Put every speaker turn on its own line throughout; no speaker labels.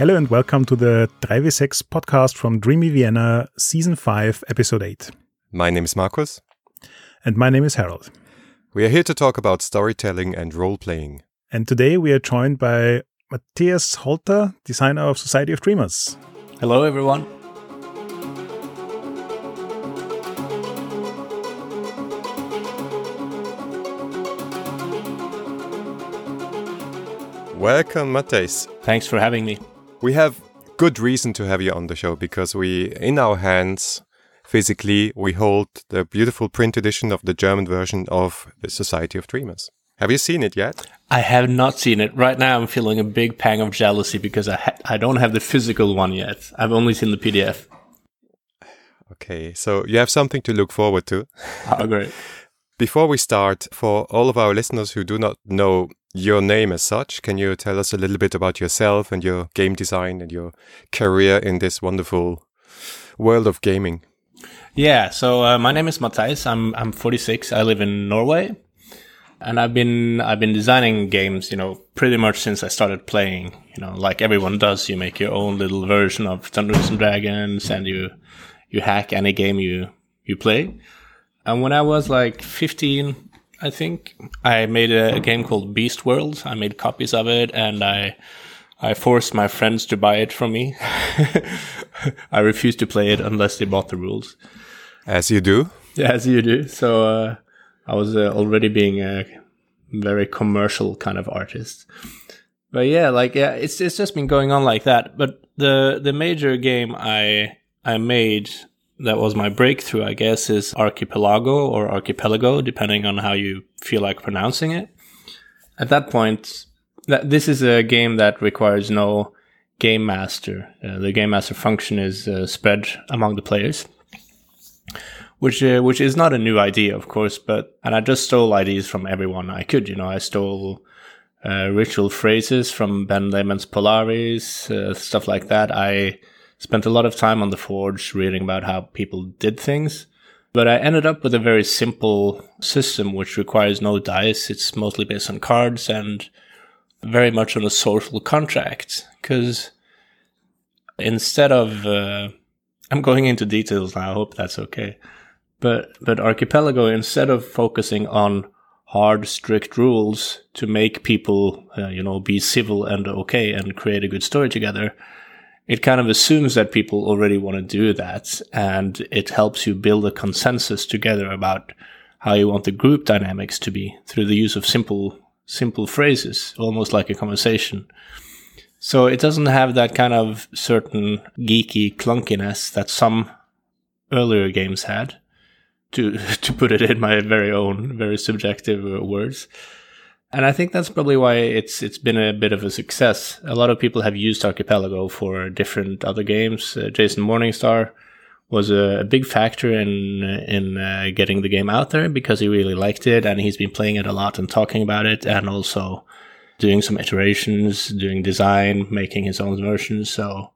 Hello and welcome to the 3W6 podcast from Dreamy Vienna, Season 5, Episode 8.
My name is Markus.
And my name is Harald.
We are here to talk about storytelling and role playing.
And today we are joined by Matthijs Holter, designer of Society of Dreamers.
Hello, everyone.
Welcome, Matthijs.
Thanks for having me.
We have good reason to have you on the show because we, in our hands, physically, we hold the beautiful print edition of the German version of the Society of Dreamers. Have you seen it yet?
I have not seen it. Right now, I'm feeling a big pang of jealousy because I ha- I don't have the physical one yet. I've only seen the PDF.
Okay, so you have something to look forward to.
Oh, great.
Before we start, for all of our listeners who do not know your name as such, can you tell us a little bit about yourself and your game design and your career in this wonderful world of gaming?
Yeah, so uh, my name is Matthijs. I'm I'm 46. I live in Norway, and I've been I've been designing games, you know, pretty much since I started playing. You know, like everyone does, you make your own little version of Dungeons and Dragons, and you you hack any game you you play. And when I was like 15, I think I made a, a game called Beast World. I made copies of it, and I I forced my friends to buy it from me. I refused to play it unless they bought the rules.
As you do.
As you do. So uh, I was uh, already being a very commercial kind of artist. But yeah, like yeah, it's it's just been going on like that. But the the major game I I made that was my breakthrough, I guess, is Archipelago or Archipelago, depending on how you feel like pronouncing it. At that point, that this is a game that requires no game master. Uh, the game master function is uh, spread among the players, which uh, which is not a new idea, of course. But and I just stole ideas from everyone I could. You know, I stole uh, ritual phrases from Ben Lehman's Polaris, uh, stuff like that. I spent a lot of time on the forge reading about how people did things. But I ended up with a very simple system which requires no dice. It's mostly based on cards and very much on a social contract. Because instead of, uh, I'm going into details now. I hope that's okay. But, but Archipelago, instead of focusing on hard, strict rules to make people, uh, you know, be civil and okay and create a good story together, it kind of assumes that people already want to do that and it helps you build a consensus together about how you want the group dynamics to be through the use of simple simple phrases almost like a conversation. So it doesn't have that kind of certain geeky clunkiness that some earlier games had to to put it in my very own very subjective words and I think that's probably why it's it's been a bit of a success. A lot of people have used Archipelago for different other games. Uh, Jason Morningstar was a, a, big factor in in uh, getting the game out there because he really liked it and he's been playing it a lot and talking about it and also doing some iterations, doing design, making his own versions. So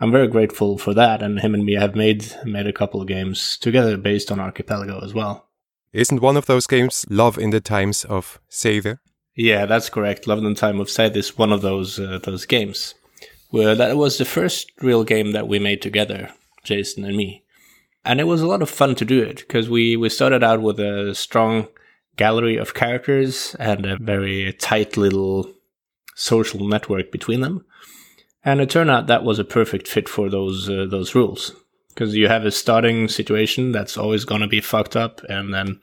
I'm very grateful for that. And him and me have made made a couple of games together based on Archipelago as well.
Isn't one of those games Love in the Times of Seið?
Yeah, that's correct. Love in the Time of Seið is one of those uh, those games. Well, that was the first real game that we made together, Jason and me. And it was a lot of fun to do it because we, we started out with a strong gallery of characters and a very tight little social network between them. And it turned out that was a perfect fit for those uh, those rules because you have a starting situation that's always going to be fucked up, and then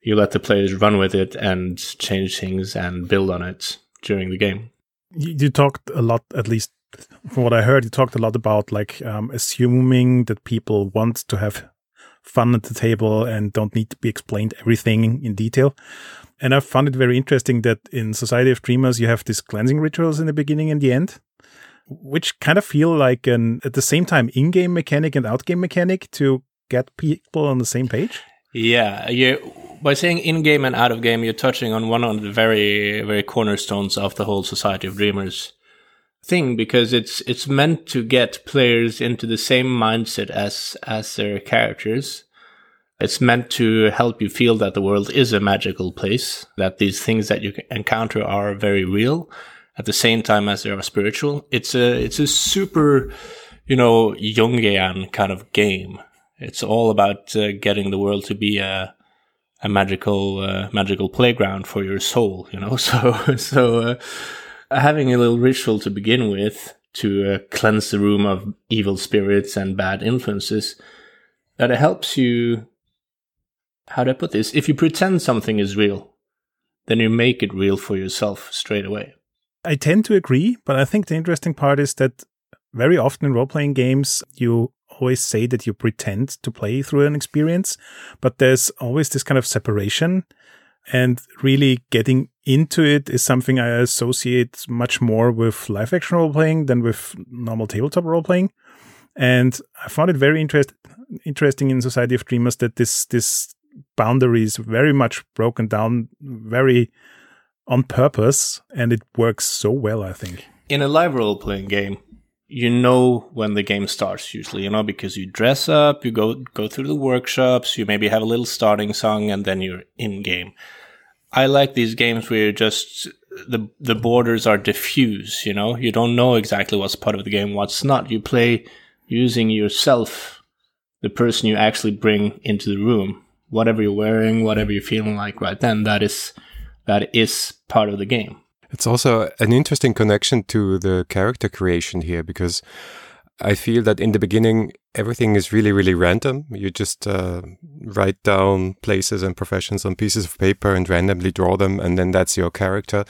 you let the players run with it and change things and build on it during the game.
You, talked a lot, at least from what I heard, you talked a lot about like um, assuming that people want to have fun at the table and don't need to be explained everything in detail. And I found it very interesting that in Society of Dreamers you have these cleansing rituals in the beginning and the end which kind of feel like an at the same time in-game mechanic and out-game mechanic to get people on the same page.
Yeah, you by saying in-game and out-of-game, you're touching on one of the very very cornerstones of the whole Society of Dreamers thing because it's it's meant to get players into the same mindset as as their characters. It's meant to help you feel that the world is a magical place, that these things that you encounter are very real, at the same time as they are spiritual. It's a it's a super, you know, Jungian kind of game. It's all about uh, getting the world to be a a magical uh, magical playground for your soul. You know, so so uh, having a little ritual to begin with to uh, cleanse the room of evil spirits and bad influences that helps you. How do I put this? If you pretend something is real, then you make it real for yourself straight away.
I tend to agree, but I think the interesting part is that very often in role playing games, you always say that you pretend to play through an experience, but there's always this kind of separation. And really getting into it is something I associate much more with live action role playing than with normal tabletop role playing. And I found it very interest, interesting in Society of Dreamers that this this boundary is very much broken down, very on purpose, and it works so well. I think
in a live role playing game, you know when the game starts usually, you know, because you dress up, you go go through the workshops, you maybe have a little starting song, and then you're in game. I like these games where just the the borders are diffuse, you know, you don't know exactly what's part of the game, what's not. You play using yourself, the person you actually bring into the room, whatever you're wearing, whatever you're feeling like right then, that is that is part of the game.
It's also an interesting connection to the character creation here because I feel that in the beginning, everything is really, really random. You just uh, write down places and professions on pieces of paper and randomly draw them, and then that's your character.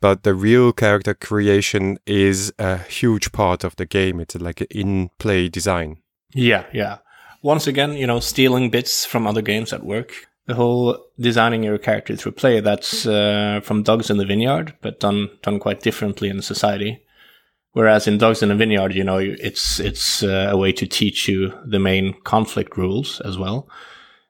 But the real character creation is a huge part of the game. It's like an in play design.
Yeah, yeah. Once again, you know, stealing bits from other games at work the whole designing your character through play that's uh, from dogs in the vineyard but done done quite differently in society. Whereas in dogs in the vineyard you know it's it's uh, a way to teach you the main conflict rules as well.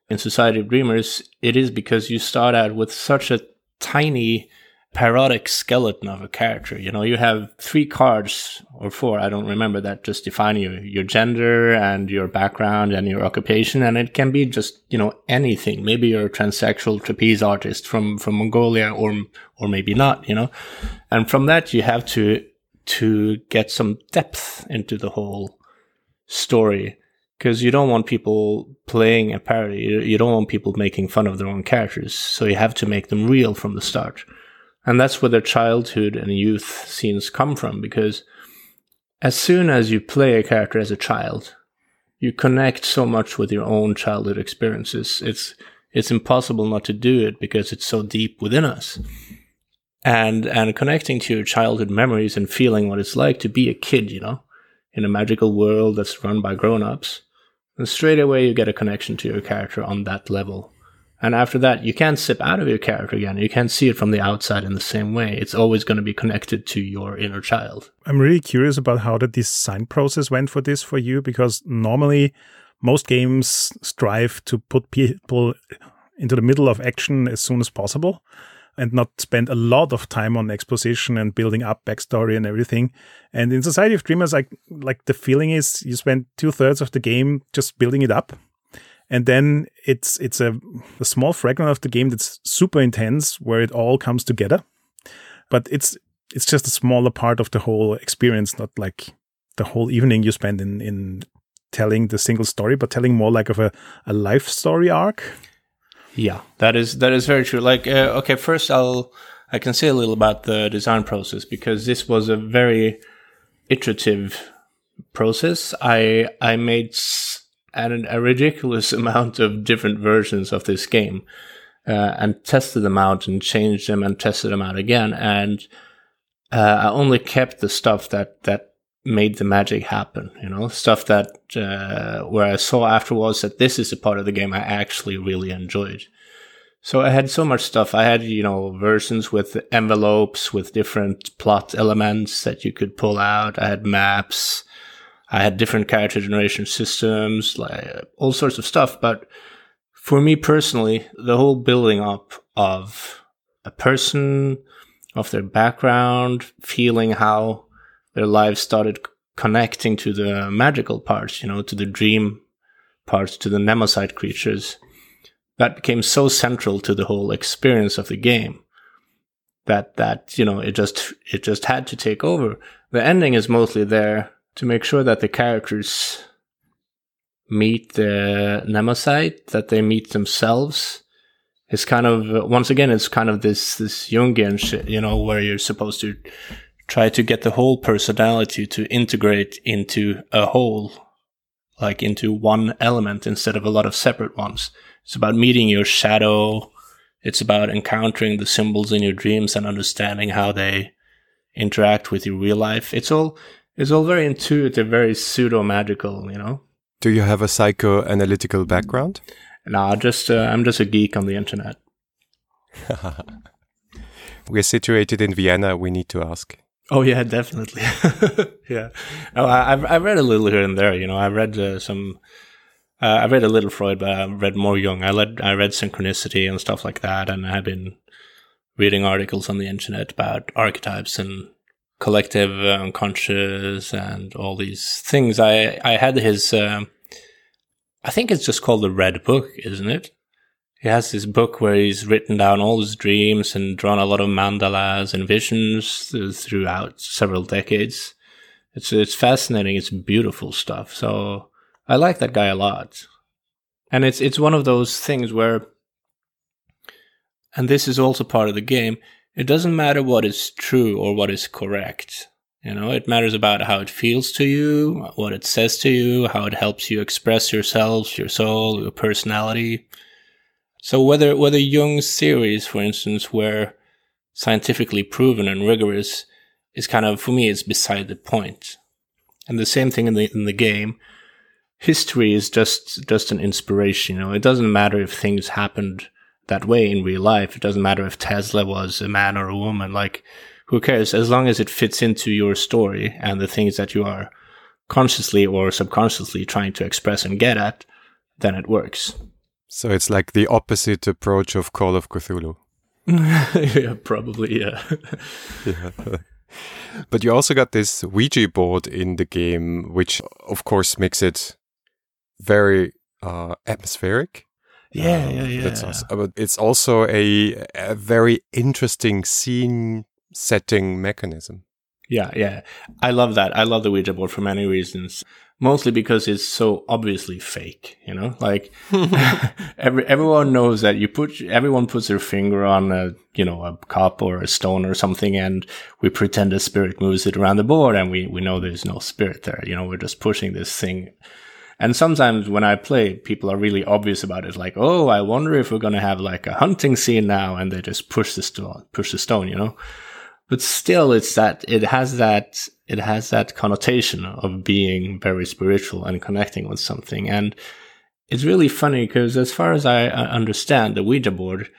In society of dreamers it is because you start out with such a tiny parodic skeleton of a character. You know, you have three cards or four, I don't remember that, just define you, your gender and your background and your occupation. And it can be just, you know, anything. Maybe you're a transsexual trapeze artist from, from Mongolia or, or maybe not, you know. And from that, you have to, to get some depth into the whole story because you don't want people playing a parody. You don't want people making fun of their own characters. So you have to make them real from the start. And that's where their childhood and youth scenes come from because as soon as you play a character as a child, you connect so much with your own childhood experiences. It's it's impossible not to do it because it's so deep within us. And and connecting to your childhood memories and feeling what it's like to be a kid, you know, in a magical world that's run by grown-ups. And straight away you get a connection to your character on that level. And after that, you can't sip out of your character again. You can't see it from the outside in the same way. It's always going to be connected to your inner child.
I'm really curious about how the design process went for this for you, because normally most games strive to put people into the middle of action as soon as possible and not spend a lot of time on exposition and building up backstory and everything. And in Society of Dreamers, like like the feeling is you spend two thirds of the game just building it up and then it's it's a, a small fragment of the game that's super intense where it all comes together. But it's it's just a smaller part of the whole experience not like the whole evening you spend in in telling the single story but telling more like of a, a life story arc.
Yeah that is that is very true. Like uh, okay first i'll i can say a little about the design process because this was a very iterative process. I i made added a ridiculous amount of different versions of this game uh, and tested them out and changed them and tested them out again. And uh, I only kept the stuff that that made the magic happen. You know, stuff that uh, where I saw afterwards that this is a part of the game I actually really enjoyed. So I had so much stuff. I had, you know, versions with envelopes with different plot elements that you could pull out. I had maps. I had different character generation systems, like all sorts of stuff. But for me personally, the whole building up of a person, of their background, feeling how their lives started connecting to the magical parts, you know, to the dream parts, to the Nemocyte creatures, that became so central to the whole experience of the game that that you know it just it just had to take over. The ending is mostly there to make sure that the characters meet the Nemosite, that they meet themselves. It's kind of once again, it's kind of this this Jungian shit, you know, where you're supposed to try to get the whole personality to integrate into a whole, like into one element instead of a lot of separate ones. It's about meeting your shadow. It's about encountering the symbols in your dreams and understanding how they interact with your real life. It's all it's all very intuitive, very pseudo magical, you know.
Do you have a psychoanalytical background?
No, just uh, I'm just a geek on the internet.
We're situated in Vienna. We need to ask.
Oh yeah, definitely. yeah. Oh, I, have I've read a little here and there. You know, I read uh, some. Uh, I read a little Freud, but I read more Jung. I read I read synchronicity and stuff like that, and I've been reading articles on the internet about archetypes and collective unconscious and all these things. I I had his. Um, I think it's just called the Red Book, isn't it? He has this book where he's written down all his dreams and drawn a lot of mandalas and visions throughout several decades. It's it's fascinating. It's beautiful stuff. So I like that guy a lot. And it's it's one of those things where and this is also part of the game, it doesn't matter what is true or what is correct. You know, it matters about how it feels to you, what it says to you, how it helps you express yourself, your soul, your personality. So whether whether Jung's theories, for instance, were scientifically proven and rigorous, is kind of for me it's beside the point. And the same thing in the in the game. History is just just an inspiration. You know, it doesn't matter if things happened that way in real life. It doesn't matter if Tesla was a man or a woman. Like, who cares? As long as it fits into your story and the things that you are consciously or subconsciously trying to express and get at, then it works.
So it's like the opposite approach of Call of Cthulhu.
yeah, probably, yeah.
yeah. But you also got this Ouija board in the game, which of course makes it very uh, atmospheric.
Yeah, um, yeah, yeah. That's
but it's also a, a very interesting scene setting mechanism.
Yeah, yeah. I love that. I love the Ouija board for many reasons mostly because it's so obviously fake, you know, like every, everyone knows that you put, everyone puts their finger on a, you know, a cup or a stone or something and we pretend a spirit moves it around the board and we, we know there's no spirit there. You know, we're just pushing this thing. And sometimes when I play, people are really obvious about it. Like, oh, I wonder if we're going to have like a hunting scene now. And they just push the stone, push the stone, you know, but still it's that, it has that it has that connotation of being very spiritual and connecting with something. And it's really funny because, as far as I uh, understand, the Ouija board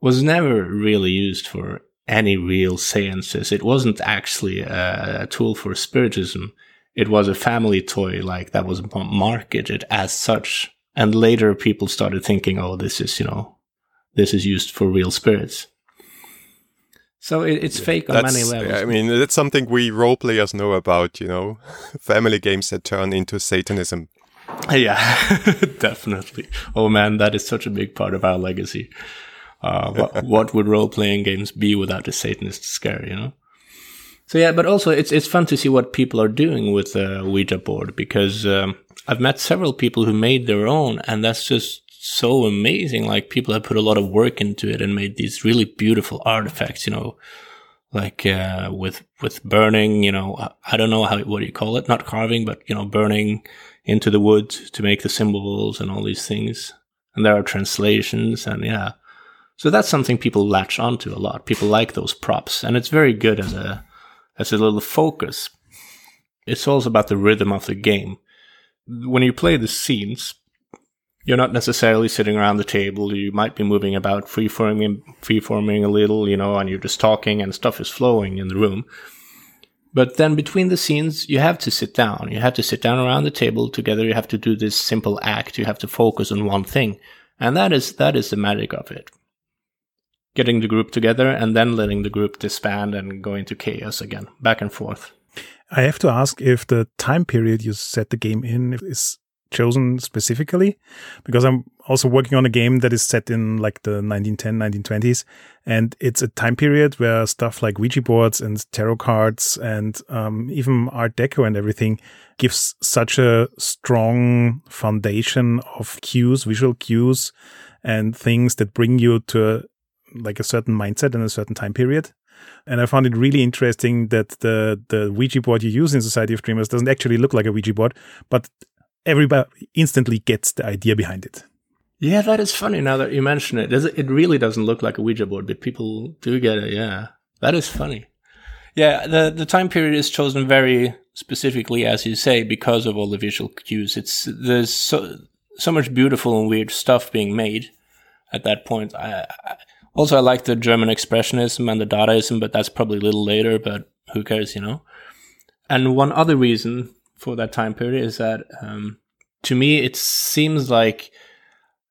was never really used for any real seances. It wasn't actually a, a tool for spiritism. It was a family toy, like that was marketed as such. And later people started thinking, oh, this is, you know, this is used for real spirits. So it, it's yeah, fake on many levels.
I mean, that's something we role players know about, you know, family games that turn into Satanism.
Yeah, definitely. Oh man, that is such a big part of our legacy. Uh, what, what would role playing games be without the Satanist scare, you know? So yeah, but also it's it's fun to see what people are doing with the Ouija board because um, I've met several people who made their own, and that's just so amazing. Like people have put a lot of work into it and made these really beautiful artifacts, you know, like, uh, with, with burning, you know, I don't know how, what do you call it? Not carving, but, you know, burning into the wood to make the symbols and all these things. And there are translations and yeah. So that's something people latch onto a lot. People like those props and it's very good as a, as a little focus. It's also about the rhythm of the game. When you play the scenes, you're not necessarily sitting around the table. You might be moving about, free-forming, free-forming a little, you know, and you're just talking and stuff is flowing in the room. But then between the scenes, you have to sit down. You have to sit down around the table together. You have to do this simple act. You have to focus on one thing. And that is, that is the magic of it. Getting the group together and then letting the group disband and go into chaos again, back and forth.
I have to ask if the time period you set the game in is chosen specifically because I'm also working on a game that is set in like the 1910, 1920s. And it's a time period where stuff like Ouija boards and tarot cards and um, even Art Deco and everything gives such a strong foundation of cues, visual cues, and things that bring you to like a certain mindset in a certain time period. And I found it really interesting that the the Ouija board you use in Society of Dreamers doesn't actually look like a Ouija board, but everybody instantly gets the idea behind it.
Yeah, that is funny now that you mention it. It really doesn't look like a Ouija board, but people do get it. Yeah, that is funny. Yeah, the the time period is chosen very specifically, as you say, because of all the visual cues. It's there's so so much beautiful and weird stuff being made at that point. I, I, also, I like the German expressionism and the Dadaism, but that's probably a little later. But who cares, you know? And one other reason for that time period is that um, to me it seems like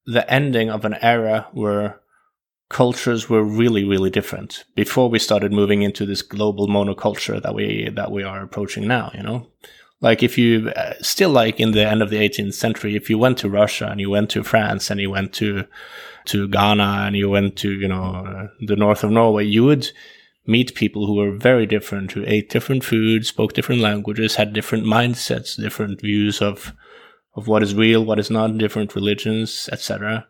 the ending of an era where cultures were really really different before we started moving into this global monoculture that we that we are approaching now you know like if you uh, still like in the end of the 18th century if you went to russia and you went to france and you went to to ghana and you went to you know uh, the north of norway you would meet people who were very different who ate different foods spoke different languages had different mindsets different views of of what is real, what is not, different religions, etc.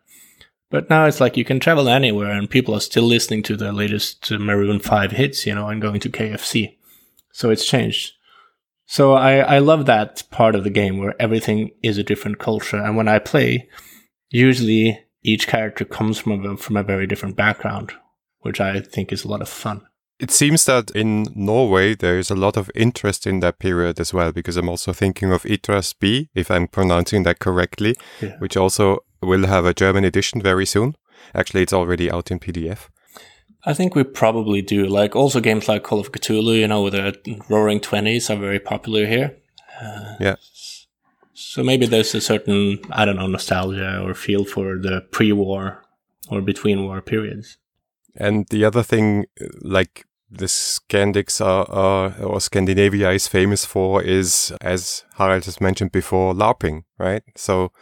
But now it's like you can travel anywhere and people are still listening to the latest Maroon 5 hits, you know, and going to KFC. So it's changed. So I, I love that part of the game where everything is a different culture. And when I play, usually each character comes from a, from a very different background, which I think is a lot of fun.
It seems that in Norway there is a lot of interest in that period as well, because I'm also thinking of Itras By, if I'm pronouncing that correctly, yeah. which also will have a German edition very soon. Actually, it's already out in PDF.
I think we probably do. Like also games like Call of Cthulhu, you know, with the Roaring Twenties are very popular here.
Uh, yeah.
So maybe there's a certain I don't know nostalgia or feel for the pre-war or between-war periods.
And the other thing, like the Scandics are, are, or Scandinavia is famous for is, as Harald has mentioned before, LARPing, right? So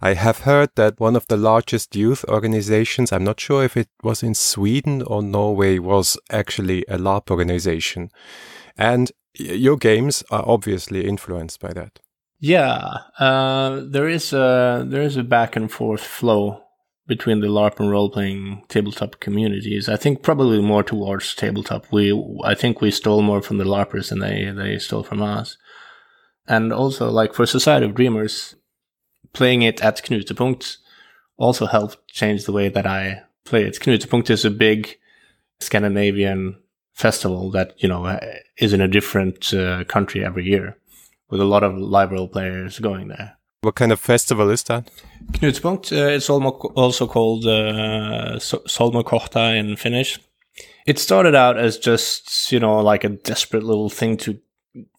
I have heard that one of the largest youth organizations, I'm not sure if it was in Sweden or Norway, was actually a LARP organization. And your games are obviously influenced by that.
Yeah, uh, there is a there is a back and forth flow between the LARP and role playing tabletop communities. I think probably more towards tabletop. We I think we stole more from the LARPers than they they stole from us. And also like for Society of Dreamers, playing it at Knutepunkt also helped change the way that I play it. Knutepunkt is a big Scandinavian festival that, you know, is in a different uh, country every year with a lot of live role players going there.
What kind of festival is that?
Knutepunkt. Uh, it's also called uh, Solmukohta in Finnish. It started out as just, you know, like a desperate little thing to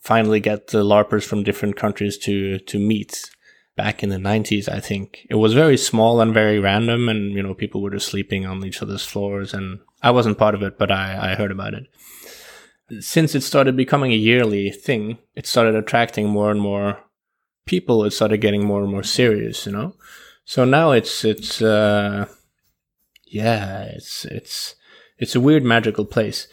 finally get the LARPers from different countries to, to meet back in the 90s, I think. It was very small and very random, and, you know, people were just sleeping on each other's floors, and I wasn't part of it, but I, I heard about it. Since it started becoming a yearly thing, it started attracting more and more people, it started getting more and more serious, you know. So now it's it's uh, yeah, it's it's it's a weird magical place.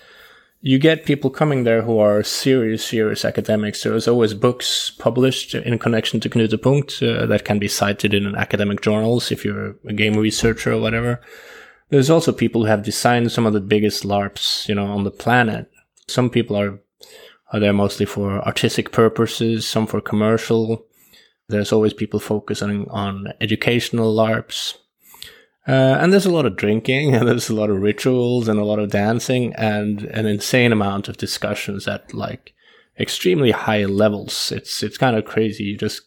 You get people coming there who are serious, serious academics. There's always books published in connection to Knutepunkt uh, that can be cited in academic journals if you're a game researcher or whatever. There's also people who have designed some of the biggest LARPs, you know, on the planet. Some people are are there mostly for artistic purposes, some for commercial. There's always people focusing on educational LARPs. Uh, and there's a lot of drinking and there's a lot of rituals and a lot of dancing and an insane amount of discussions at like extremely high levels. It's, it's kind of crazy. You just,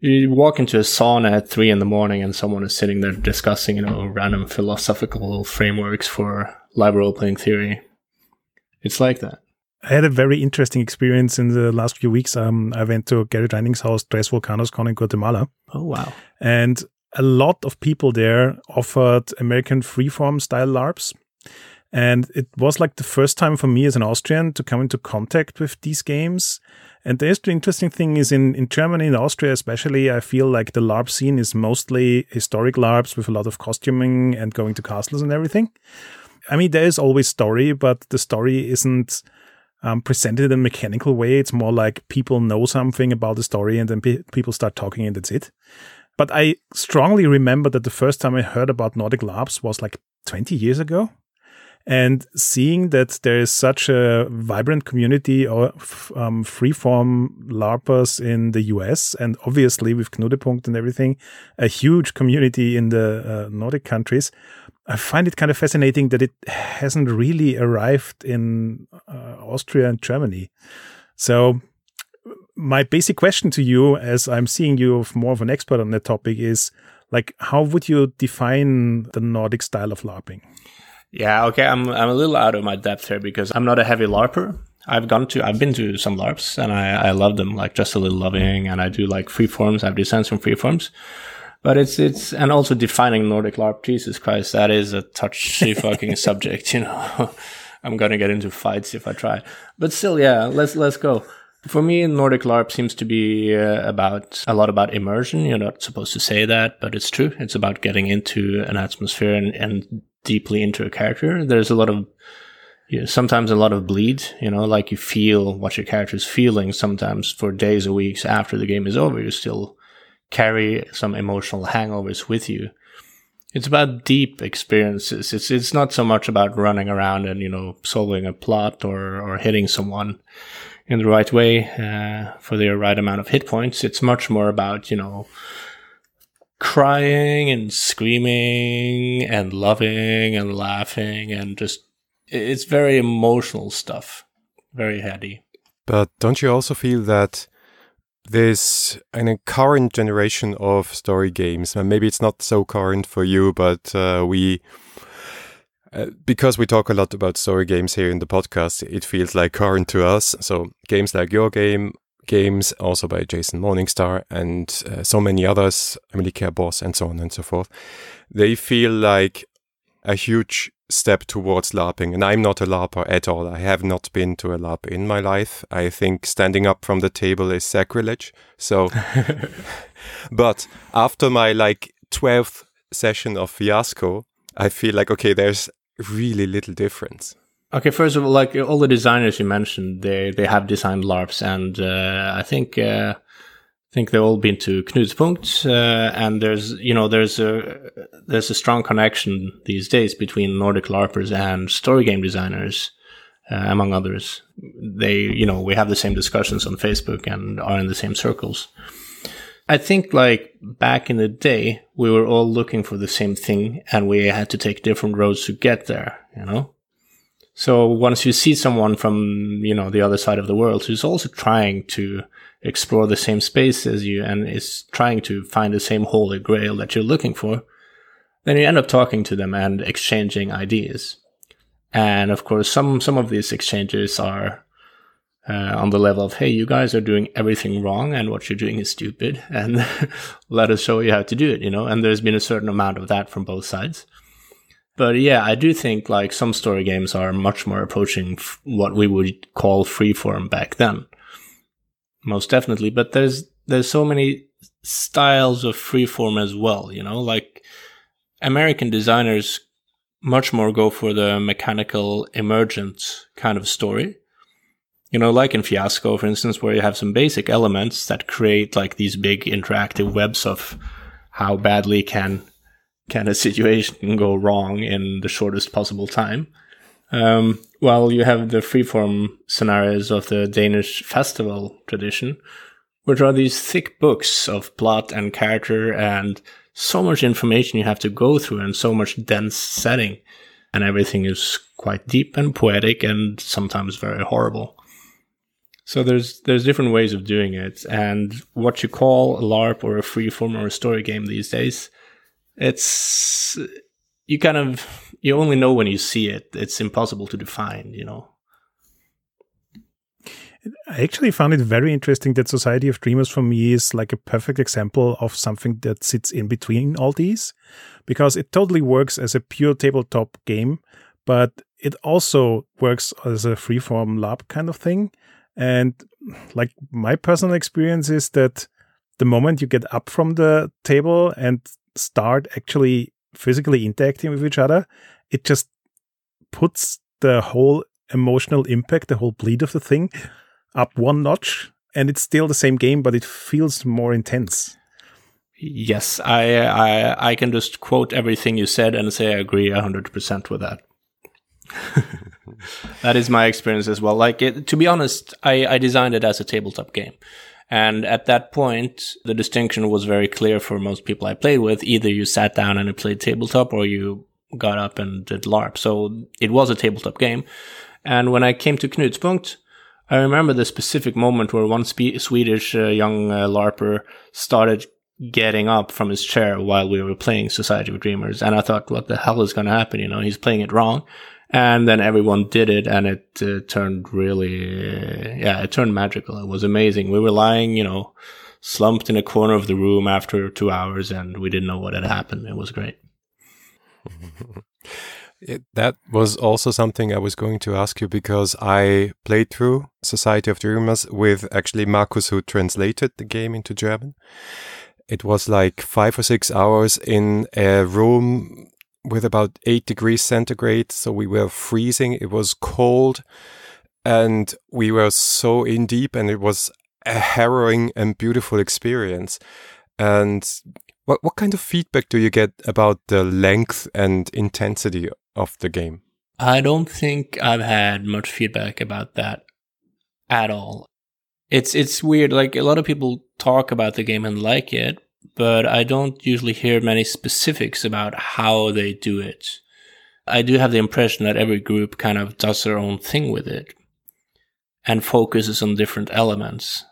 you walk into a sauna at three in the morning and someone is sitting there discussing, you know, random philosophical frameworks for live role playing theory. It's like that.
I had a very interesting experience in the last few weeks. Um, I went to Gary Dreining's house, Tres Volcanos Con in Guatemala.
Oh, wow.
And a lot of people there offered American freeform style LARPs. And it was like the first time for me as an Austrian to come into contact with these games. And the interesting thing is in, in Germany, in Austria especially, I feel like the LARP scene is mostly historic LARPs with a lot of costuming and going to castles and everything. I mean, there is always story, but the story isn't um, presented in a mechanical way. It's more like people know something about the story and then pe- people start talking and that's it. But I strongly remember that the first time I heard about Nordic LARPs was like 20 years ago. And seeing that there is such a vibrant community of um, freeform LARPers in the US, and obviously with Knutepunkt and everything, a huge community in the uh, Nordic countries, I find it kind of fascinating that it hasn't really arrived in uh, Austria and Germany. So, my basic question to you, as I'm seeing you more of an expert on the topic, is like, how would you define the Nordic style of LARPing?
Yeah, okay, I'm I'm a little out of my depth here because I'm not a heavy LARPer. I've gone to I've been to some LARPs and I I love them like just a little loving and I do like free forms. I've designed some free forms. But it's it's and also defining Nordic LARP. Jesus Christ, that is a touchy fucking subject. You know, I'm gonna get into fights if I try. But still, yeah, let's let's go. For me, Nordic LARP seems to be uh, about a lot about immersion. You're not supposed to say that, but it's true. It's about getting into an atmosphere and, and deeply into a character. There's a lot of you know, sometimes a lot of bleed, you know, like you feel what your character is feeling sometimes for days or weeks after the game is over. you're still carry some emotional hangovers with you. It's about deep experiences. It's it's not so much about running around and you know solving a plot or or hitting someone in the right way uh, for the right amount of hit points. It's much more about you know crying and screaming and loving and laughing and just it's very emotional stuff, very heady.
But don't you also feel that there's an current generation of story games, and maybe it's not so current for you, but uh, we. Uh, because we talk a lot about story games here in the podcast, it feels like current to us. So games like your game, games also by Jason Morningstar, and uh, so many others, Emily Care Boss, and so on and so forth, they feel like a huge step towards LARPing. And I'm not a LARPer at all. I have not been to a LARP in my life. I think standing up from the table is sacrilege. So, but after my like 12th session of Fiasco, I feel like, okay, there's really little difference.
Okay, first of all, like all the designers you mentioned, they they have designed LARPs, and uh, I think uh, I think they've all been to Knutepunkt, uh, and there's you know there's a there's a strong connection these days between Nordic LARPers and story game designers, uh, among others. They you know we have the same discussions on Facebook and are in the same circles. I think like back in the day, we were all looking for the same thing, and we had to take different roads to get there. You know. So once you see someone from you know the other side of the world who's also trying to explore the same space as you and is trying to find the same holy grail that you're looking for, then you end up talking to them and exchanging ideas. And of course, some, some of these exchanges are uh, on the level of, hey, you guys are doing everything wrong and what you're doing is stupid. And let us show you how to do it, you know? And there's been a certain amount of that from both sides. But yeah, I do think like some story games are much more approaching f- what we would call freeform back then most definitely. But there's there's so many styles of freeform as well. You know, like American designers much more go for the mechanical emergent kind of story. You know, like in Fiasco, for instance, where you have some basic elements that create like these big interactive webs of how badly can can a situation go wrong in the shortest possible time. Um, well, you have the freeform scenarios of the Danish festival tradition, which are these thick books of plot and character and so much information you have to go through and so much dense setting. And everything is quite deep and poetic and sometimes very horrible. So there's there's different ways of doing it, and what you call a LARP or a freeform or a story game these days, it's you kind of you only know when you see it. It's impossible to define, you know.
I actually found it very interesting that Society of Dreamers for me is like a perfect example of something that sits in between all these because it totally works as a pure tabletop game, but it also works as a freeform LARP kind of thing. And like my personal experience is that the moment you get up from the table and start actually physically interacting with each other, it just puts the whole emotional impact, the whole bleed of the thing up one notch. And it's still the same game, but it feels more intense.
Yes, I, I I can just quote everything you said and say I agree hundred percent with that. that is my experience as well. Like it, to be honest, I, I designed it as a tabletop game. And at that point, the distinction was very clear for most people I played with. Either you sat down and played tabletop or you got up and did LARP. So it was a tabletop game. And when I came to Knutepunkt, I remember the specific moment where one spe- Swedish uh, young uh, LARPer started getting up from his chair while we were playing Society of Dreamers. And I thought, what the hell is going to happen? You know, he's playing it wrong. And then everyone did it and it uh, turned really, uh, yeah, it turned magical. It was amazing. We were lying, you know, slumped in a corner of the room after two hours and we didn't know what had happened. It was great.
It, that was also something I was going to ask you because I played through Society of Dreamers with actually Markus, who translated the game into German. It was like five or six hours in a room with about eight degrees centigrade. So we were freezing. It was cold and we were so in deep and it was a harrowing and beautiful experience. And what, what kind of feedback do you get about the length and intensity of the game?
I don't think I've had much feedback about that at all. It's it's weird. Like a lot of people talk about the game and like it, but I don't usually hear many specifics about how they do it. I do have the impression that every group kind of does their own thing with it and focuses on different elements.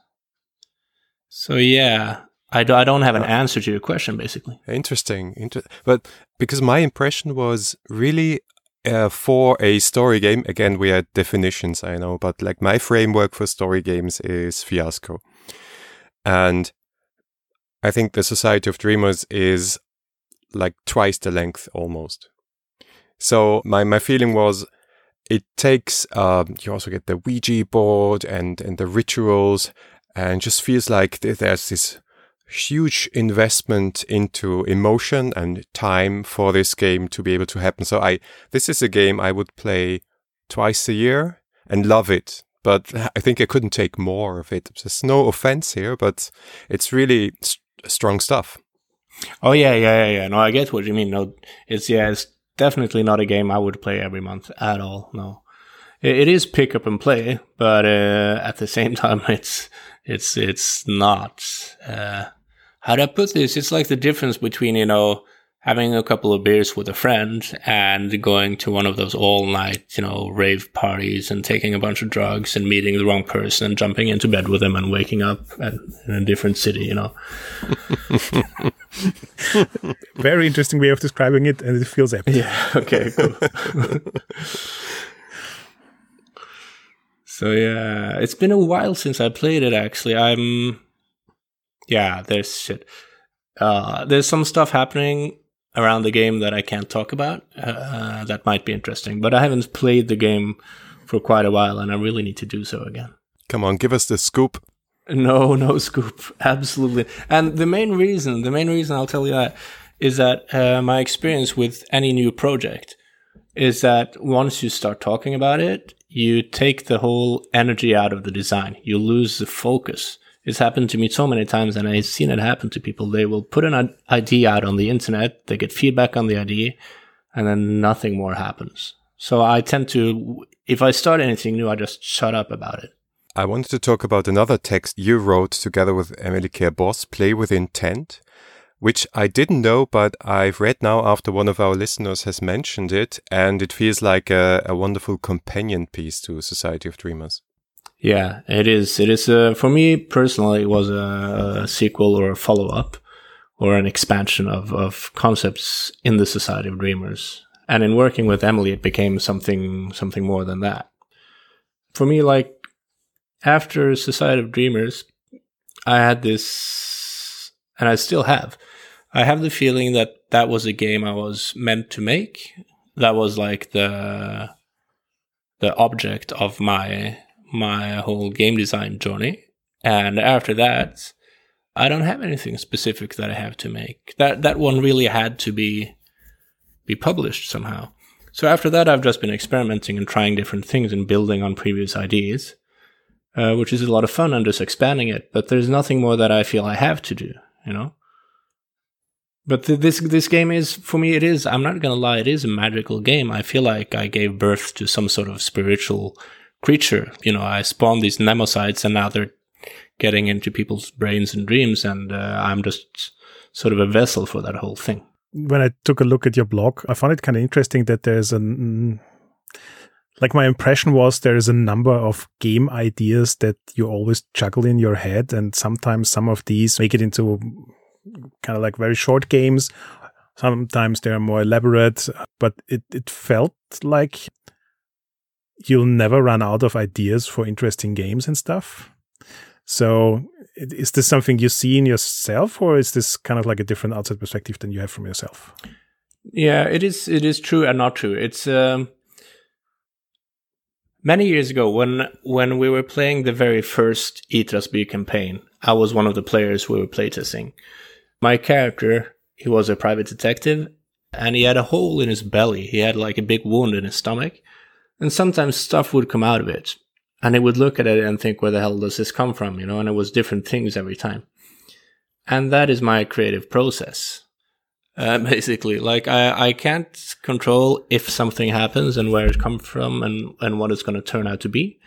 So yeah, I, do, I don't have an answer to your question basically.
Interesting. Inter- but because my impression was really uh, for a story game, again, we had definitions, I know, but like my framework for story games is Fiasco. And I think the Society of Dreamers is like twice the length almost. So my, my feeling was it takes, uh, you also get the Ouija board and, and the rituals and just feels like there's this huge investment into emotion and time for this game to be able to happen. So I, this is a game I would play twice a year and love it. But I think I couldn't take more of it. There's no offense here, but it's really strong stuff.
Oh yeah, yeah, yeah, yeah. No, I get what you mean. No, it's yeah, it's definitely not a game I would play every month at all. No, it, it is pick up and play, but uh, at the same time, it's it's it's not. Uh, how do I put this? It's like the difference between you know having a couple of beers with a friend and going to one of those all night, you know, rave parties and taking a bunch of drugs and meeting the wrong person and jumping into bed with them and waking up at, in a different city, you know.
Very interesting way of describing it, and it feels epic.
Yeah. Okay. Cool. so yeah, it's been a while since I played it. Actually, I'm. Yeah, there's shit. Uh, there's some stuff happening around the game that I can't talk about. Uh, that might be interesting, but I haven't played the game for quite a while, and I really need to do so again.
Come on, give us the scoop.
No, no scoop. Absolutely. And the main reason, the main reason I'll tell you that is that uh, my experience with any new project is that once you start talking about it, you take the whole energy out of the design. You lose the focus. It's happened to me so many times, and I've seen it happen to people. They will put an idea out on the internet, they get feedback on the idea, and then nothing more happens. So I tend to, if I start anything new, I just shut up about it.
I wanted to talk about another text you wrote together with Emily Care Boss, Play with Intent, which I didn't know, but I've read now after one of our listeners has mentioned it, and it feels like a, a wonderful companion piece to Society of Dreamers.
Yeah, it is. It is. Uh, for me personally, it was a, a sequel or a follow up or an expansion of, of concepts in the Society of Dreamers. And in working with Emily, it became something something more than that. For me, like after Society of Dreamers, I had this, and I still have. I have the feeling that that was a game I was meant to make. That was like the the object of my my whole game design journey. And after that, I don't have anything specific that I have to make. That that one really had to be be published somehow. So after that, I've just been experimenting and trying different things and building on previous ideas, uh, which is a lot of fun and just expanding it. But there's nothing more that I feel I have to do, you know. But th- this this game is for me. It is. I'm not gonna lie. It is a magical game. I feel like I gave birth to some sort of spiritual creature. You know, I spawned these Nemocytes, and now they're getting into people's brains and dreams, and uh, I'm just sort of a vessel for that whole thing.
When I took a look at your blog, I found it kind of interesting that there's an like my impression was there is a number of game ideas that you always juggle in your head, and sometimes some of these make it into kind of like very short games. Sometimes they're more elaborate, but it, it felt like you'll never run out of ideas for interesting games and stuff. So, is this something you see in yourself, or is this kind of like a different outside perspective than you have from yourself?
Yeah, it is. It is true and not true. It's um, many years ago when when we were playing the very first Yggdrasil campaign. I was one of the players we were playtesting. My character, he was a private detective, and he had a hole in his belly. He had like a big wound in his stomach, and sometimes stuff would come out of it and I would look at it and think, where the hell does this come from? You know, and it was different things every time. And that is my creative process. Uh, basically, like I, I can't control if something happens and where it comes from and, and what it's going to turn out to be.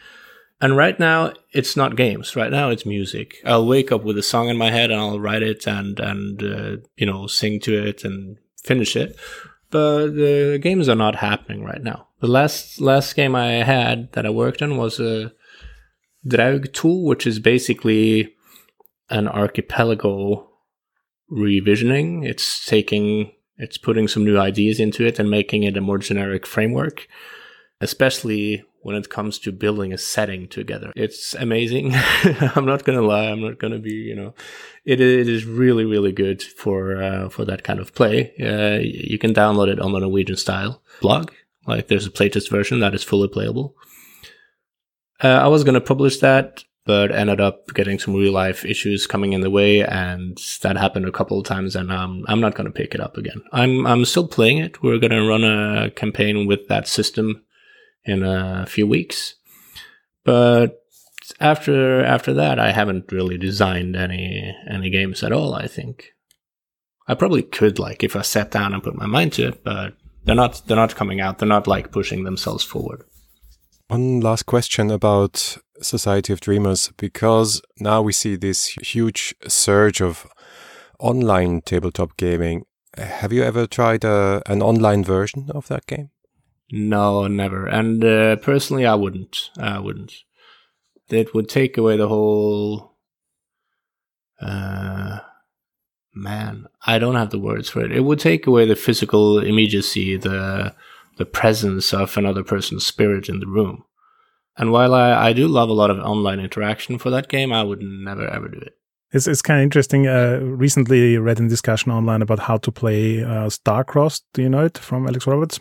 And right now, it's not games. Right now, it's music. I'll wake up with a song in my head and I'll write it and, and, uh, you know, sing to it and finish it. But the games are not happening right now. The last last game I had that I worked on was a Draug tool, which is basically an archipelago revisioning. It's taking it's putting some new ideas into it and making it a more generic framework, especially when it comes to building a setting together. It's amazing. I'm not gonna lie. I'm not gonna be, you know, it, it is really, really good for, uh, for that kind of play. Uh, you can download it on the Norwegian style blog. Like there's a playtest version that is fully playable. Uh, I was going to publish that, but ended up getting some real life issues coming in the way, and that happened a couple of times. And um, I'm not going to pick it up again. I'm I'm still playing it. We're going to run a campaign with that system in a few weeks, but after after that, I haven't really designed any any games at all. I think I probably could, like, if I sat down and put my mind to it, but they're not they're not coming out. They're not like pushing themselves forward.
One last question about Society of Dreamers, because now we see this huge surge of online tabletop gaming. Have you ever tried a, uh, an online version of that game?
No, never. And uh, personally, I wouldn't. I wouldn't. It would take away the whole uh, man, I don't have the words for it. It would take away the physical immediacy, the the presence of another person's spirit in the room. And while I, I do love a lot of online interaction for that game, I would never ever do it.
It's it's kind of interesting. Uh, recently, read in discussion online about how to play uh, Starcrossed. Do you know it from Alex Roberts?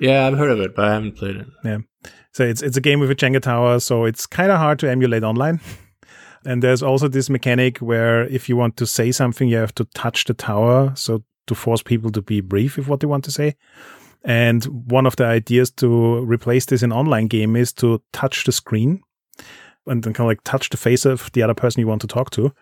Yeah, I've heard of it, but I haven't played it.
Yeah, so it's it's a game with a Jenga tower, so it's kind of hard to emulate online. And there's also this mechanic where if you want to say something, you have to touch the tower. So to force people to be brief with what they want to say. And one of the ideas to replace this in online game is to touch the screen and then kind of like touch the face of the other person you want to talk to,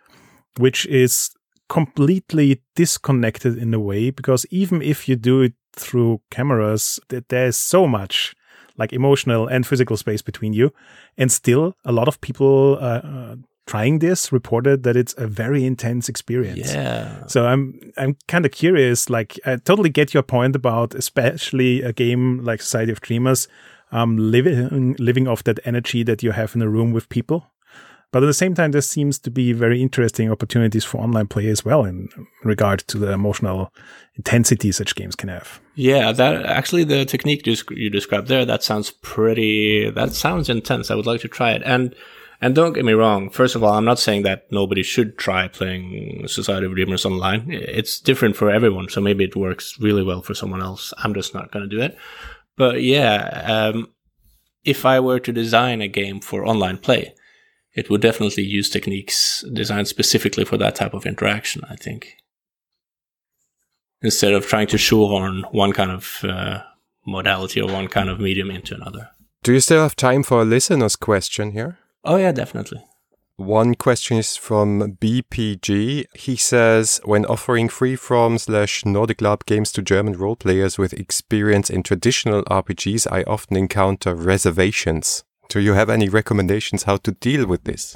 which is completely disconnected in a way because even if you do it through cameras, there's so much like emotional and physical space between you. And still, a lot of people uh, uh, trying this reported that it's a very intense experience.
Yeah.
So I'm I'm kind of curious. Like I totally get your point about especially a game like Society of Dreamers, um, living living off that energy that you have in a room with people. But at the same time, there seems to be very interesting opportunities for online play as well in regard to the emotional intensity such games can have.
Yeah, that actually the technique you described there that sounds pretty. That sounds intense. I would like to try it and and don't get me wrong. First of all, I'm not saying that nobody should try playing Society of Dreamers online. It's different for everyone. So maybe it works really well for someone else. I'm just not going to do it. But yeah, um, if I were to design a game for online play, it would definitely use techniques designed specifically for that type of interaction, I think. Instead of trying to shoehorn one kind of uh, modality or one kind of medium into another.
Do you still have time for a listener's question here?
Oh, yeah, definitely.
One question is from BPG. He says, when offering freeform slash Nordic LARP games to German role players with experience in traditional RPGs, I often encounter reservations. Do you have any recommendations how to deal with this?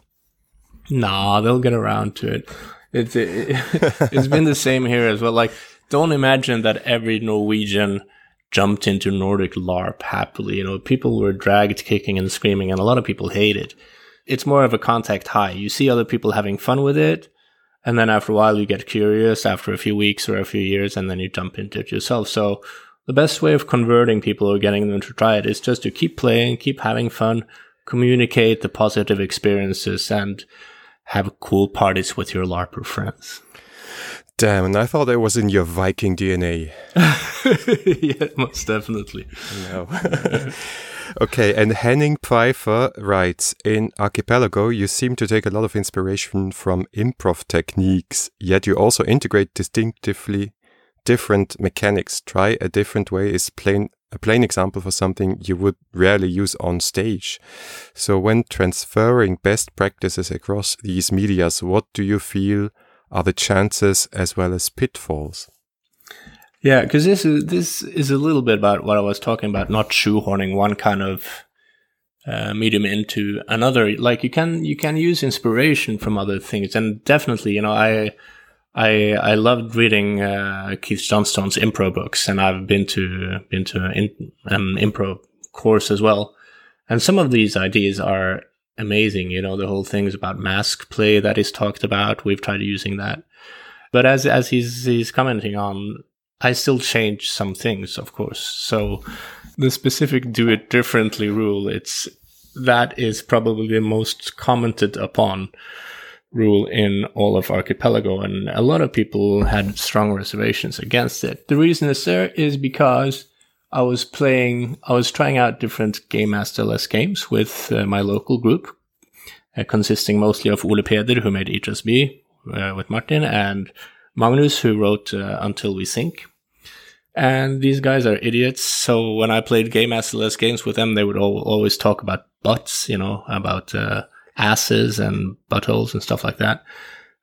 Nah, they'll get around to it. It's it, it's been the same here as well. Like, don't imagine that every Norwegian jumped into Nordic LARP happily. You know, people were dragged kicking and screaming, and a lot of people hate it it's more of a contact high. You see other people having fun with it, and then after a while you get curious after a few weeks or a few years, and then you jump into it yourself. So the best way of converting people or getting them to try it is just to keep playing, keep having fun, communicate the positive experiences, and have cool parties with your LARPer friends.
Damn, and I thought it was in your Viking DNA.
yeah, most definitely.
No. Okay, and Henning Pfeiffer writes In Archipelago, you seem to take a lot of inspiration from improv techniques, yet you also integrate distinctively different mechanics. Try a different way is plain a plain example for something you would rarely use on stage. So when transferring best practices across these medias, what do you feel are the chances as well as pitfalls?
Yeah, because this is this is a little bit about what I was talking about, not shoehorning one kind of uh, medium into another. Like you can you can use inspiration from other things, and definitely, you know, I I I loved reading uh, Keith Johnstone's improv books, and I've been to been to an um, improv course as well. And some of these ideas are amazing. You know, the whole things about mask play that is talked about. We've tried using that, but as as he's he's commenting on I still change some things, of course. So the specific do it differently rule, it's that is probably the most commented upon rule in all of Archipelago, and a lot of people had strong reservations against it. The reason is there is because I was playing, I was trying out different Game Master Less games with uh, my local group, uh, consisting mostly of Ole Peder, who made HSB uh, with Martin, and Magnus, who wrote uh, Until We Sink. And these guys are idiots. So when I played Game Less games with them, they would all, always talk about butts, you know, about uh, asses and buttholes and stuff like that.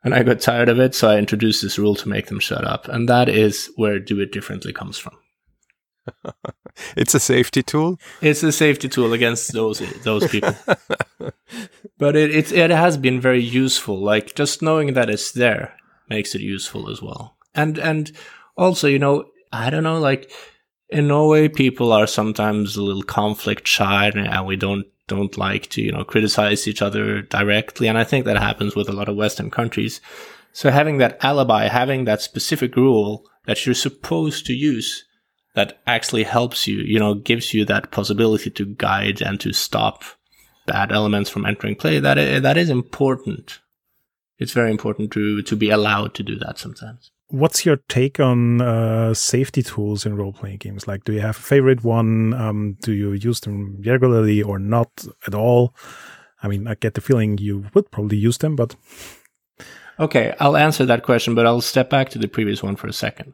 And I got tired of it, so I introduced this rule to make them shut up. And that is where Do It Differently comes from.
it's a safety tool.
It's a safety tool against those those people. but it it's, it has been very useful. Like just knowing that it's there makes it useful as well. And and also, you know, I don't know, like in Norway, people are sometimes a little conflict shy and we don't don't like to, you know, criticize each other directly. And I think that happens with a lot of Western countries. So having that alibi, having that specific rule that you're supposed to use that actually helps you, you know, gives you that possibility to guide and to stop bad elements from entering play. That is, that is important. It's very important to, to be allowed to do that sometimes.
What's your take on uh, safety tools in role playing games? Like, do you have a favorite one? Um, do you use them regularly or not at all? I mean, I get the feeling you would probably use them, but.
Okay, I'll answer that question, but I'll step back to the previous one for a second.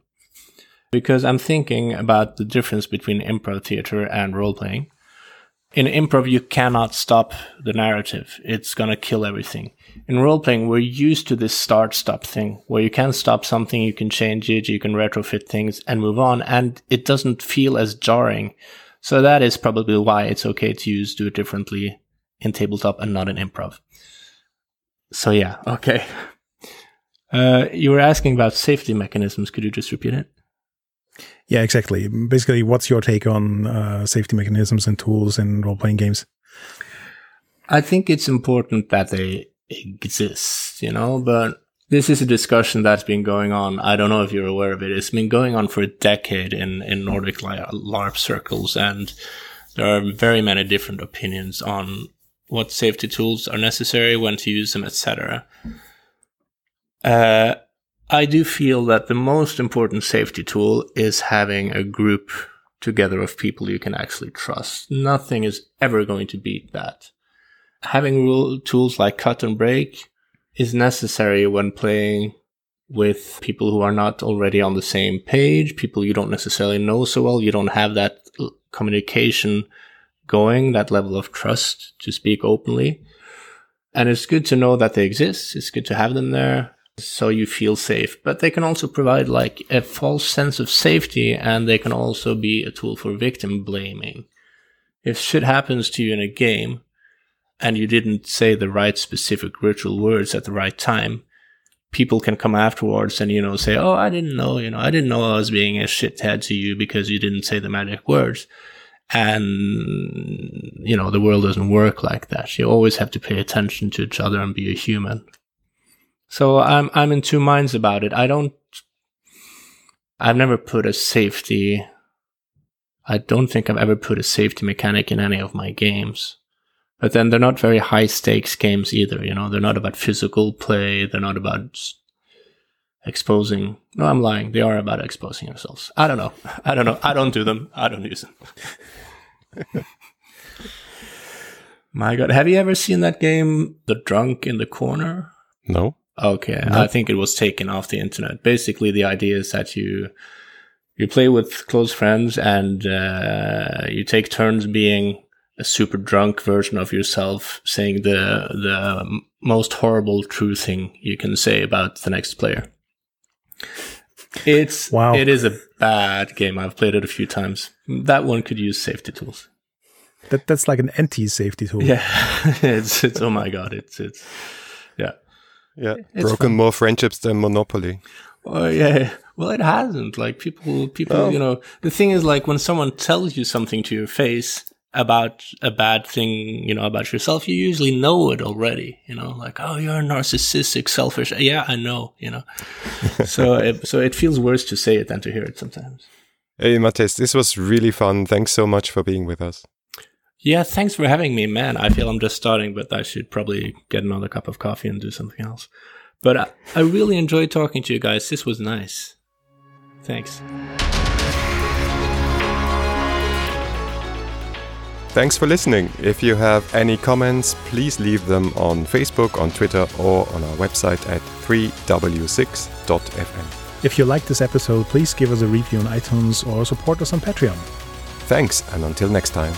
Because I'm thinking about the difference between improv theater and role playing. In improv, you cannot stop the narrative. It's gonna kill everything in role playing, we're used to this start stop thing where you can stop something, you can change it, you can retrofit things and move on, and it doesn't feel as jarring. So that is probably why it's okay to use do it differently in tabletop and not in improv. So yeah, okay. Uh, you were asking about safety mechanisms. Could you just repeat it?
Yeah, exactly. Basically, what's your take on uh, safety mechanisms and tools in role playing games?
I think it's important that they exist, you know, but this is a discussion that's been going on. I don't know if you're aware of it. It's been going on for a decade in, in Nordic LARP circles, and there are very many different opinions on what safety tools are necessary, when to use them, etc. Uh, I do feel that the most important safety tool is having a group together of people you can actually trust. Nothing is ever going to beat that. Having rule tools like cut and break is necessary when playing with people who are not already on the same page, people you don't necessarily know so well. You don't have that communication going, that level of trust to speak openly. And it's good to know that they exist. It's good to have them there so you feel safe. But they can also provide like a false sense of safety and they can also be a tool for victim blaming. If shit happens to you in a game and you didn't say the right specific ritual words at the right time, people can come afterwards and, you know, say, Oh, I didn't know, you know, I didn't know I was being a shithead to you because you didn't say the magic words. And, you know, the world doesn't work like that. You always have to pay attention to each other and be a human. So I'm, I'm in two minds about it. I don't, I've never put a safety, I don't think I've ever put a safety mechanic in any of my games. But then they're not very high stakes games either, you know, they're not about physical play, they're not about exposing. No, I'm lying. They are about exposing yourselves. I don't know. I don't know. I don't do them. I don't use them. My God. Have you ever seen that game, The Drunk in the Corner?
No.
Okay. No. I think it was taken off the internet. Basically, the idea is that you, you play with close friends and, uh, you take turns being a super drunk version of yourself saying the the most horrible true thing you can say about the next player. It's wow. It is a bad game. I've played it a few times. That one could use safety tools.
That that's like an anti-safety tool.
Yeah, it's it's oh my god, it's it's yeah
it's broken fun. more friendships than Monopoly.
Oh yeah, well it hasn't. Like people people oh. you know the thing is like when someone tells you something to your face about a bad thing, you know, about yourself, you usually know it already, you know, like, oh, you're narcissistic, selfish. Yeah, I know, you know. so, it, so it feels worse to say it than to hear it sometimes.
Hey, Matthijs, this was really fun. Thanks so much for being with us.
Yeah, thanks for having me, man. I feel I'm just starting, but I should probably get another cup of coffee and do something else. But I, I really enjoyed talking to you guys. This was nice. Thanks.
Thanks for listening. If you have any comments, please leave them on Facebook, on Twitter, or on our website at 3w6.fm.
If you like this episode, please give us a review on iTunes or support us on Patreon.
Thanks, and until next time.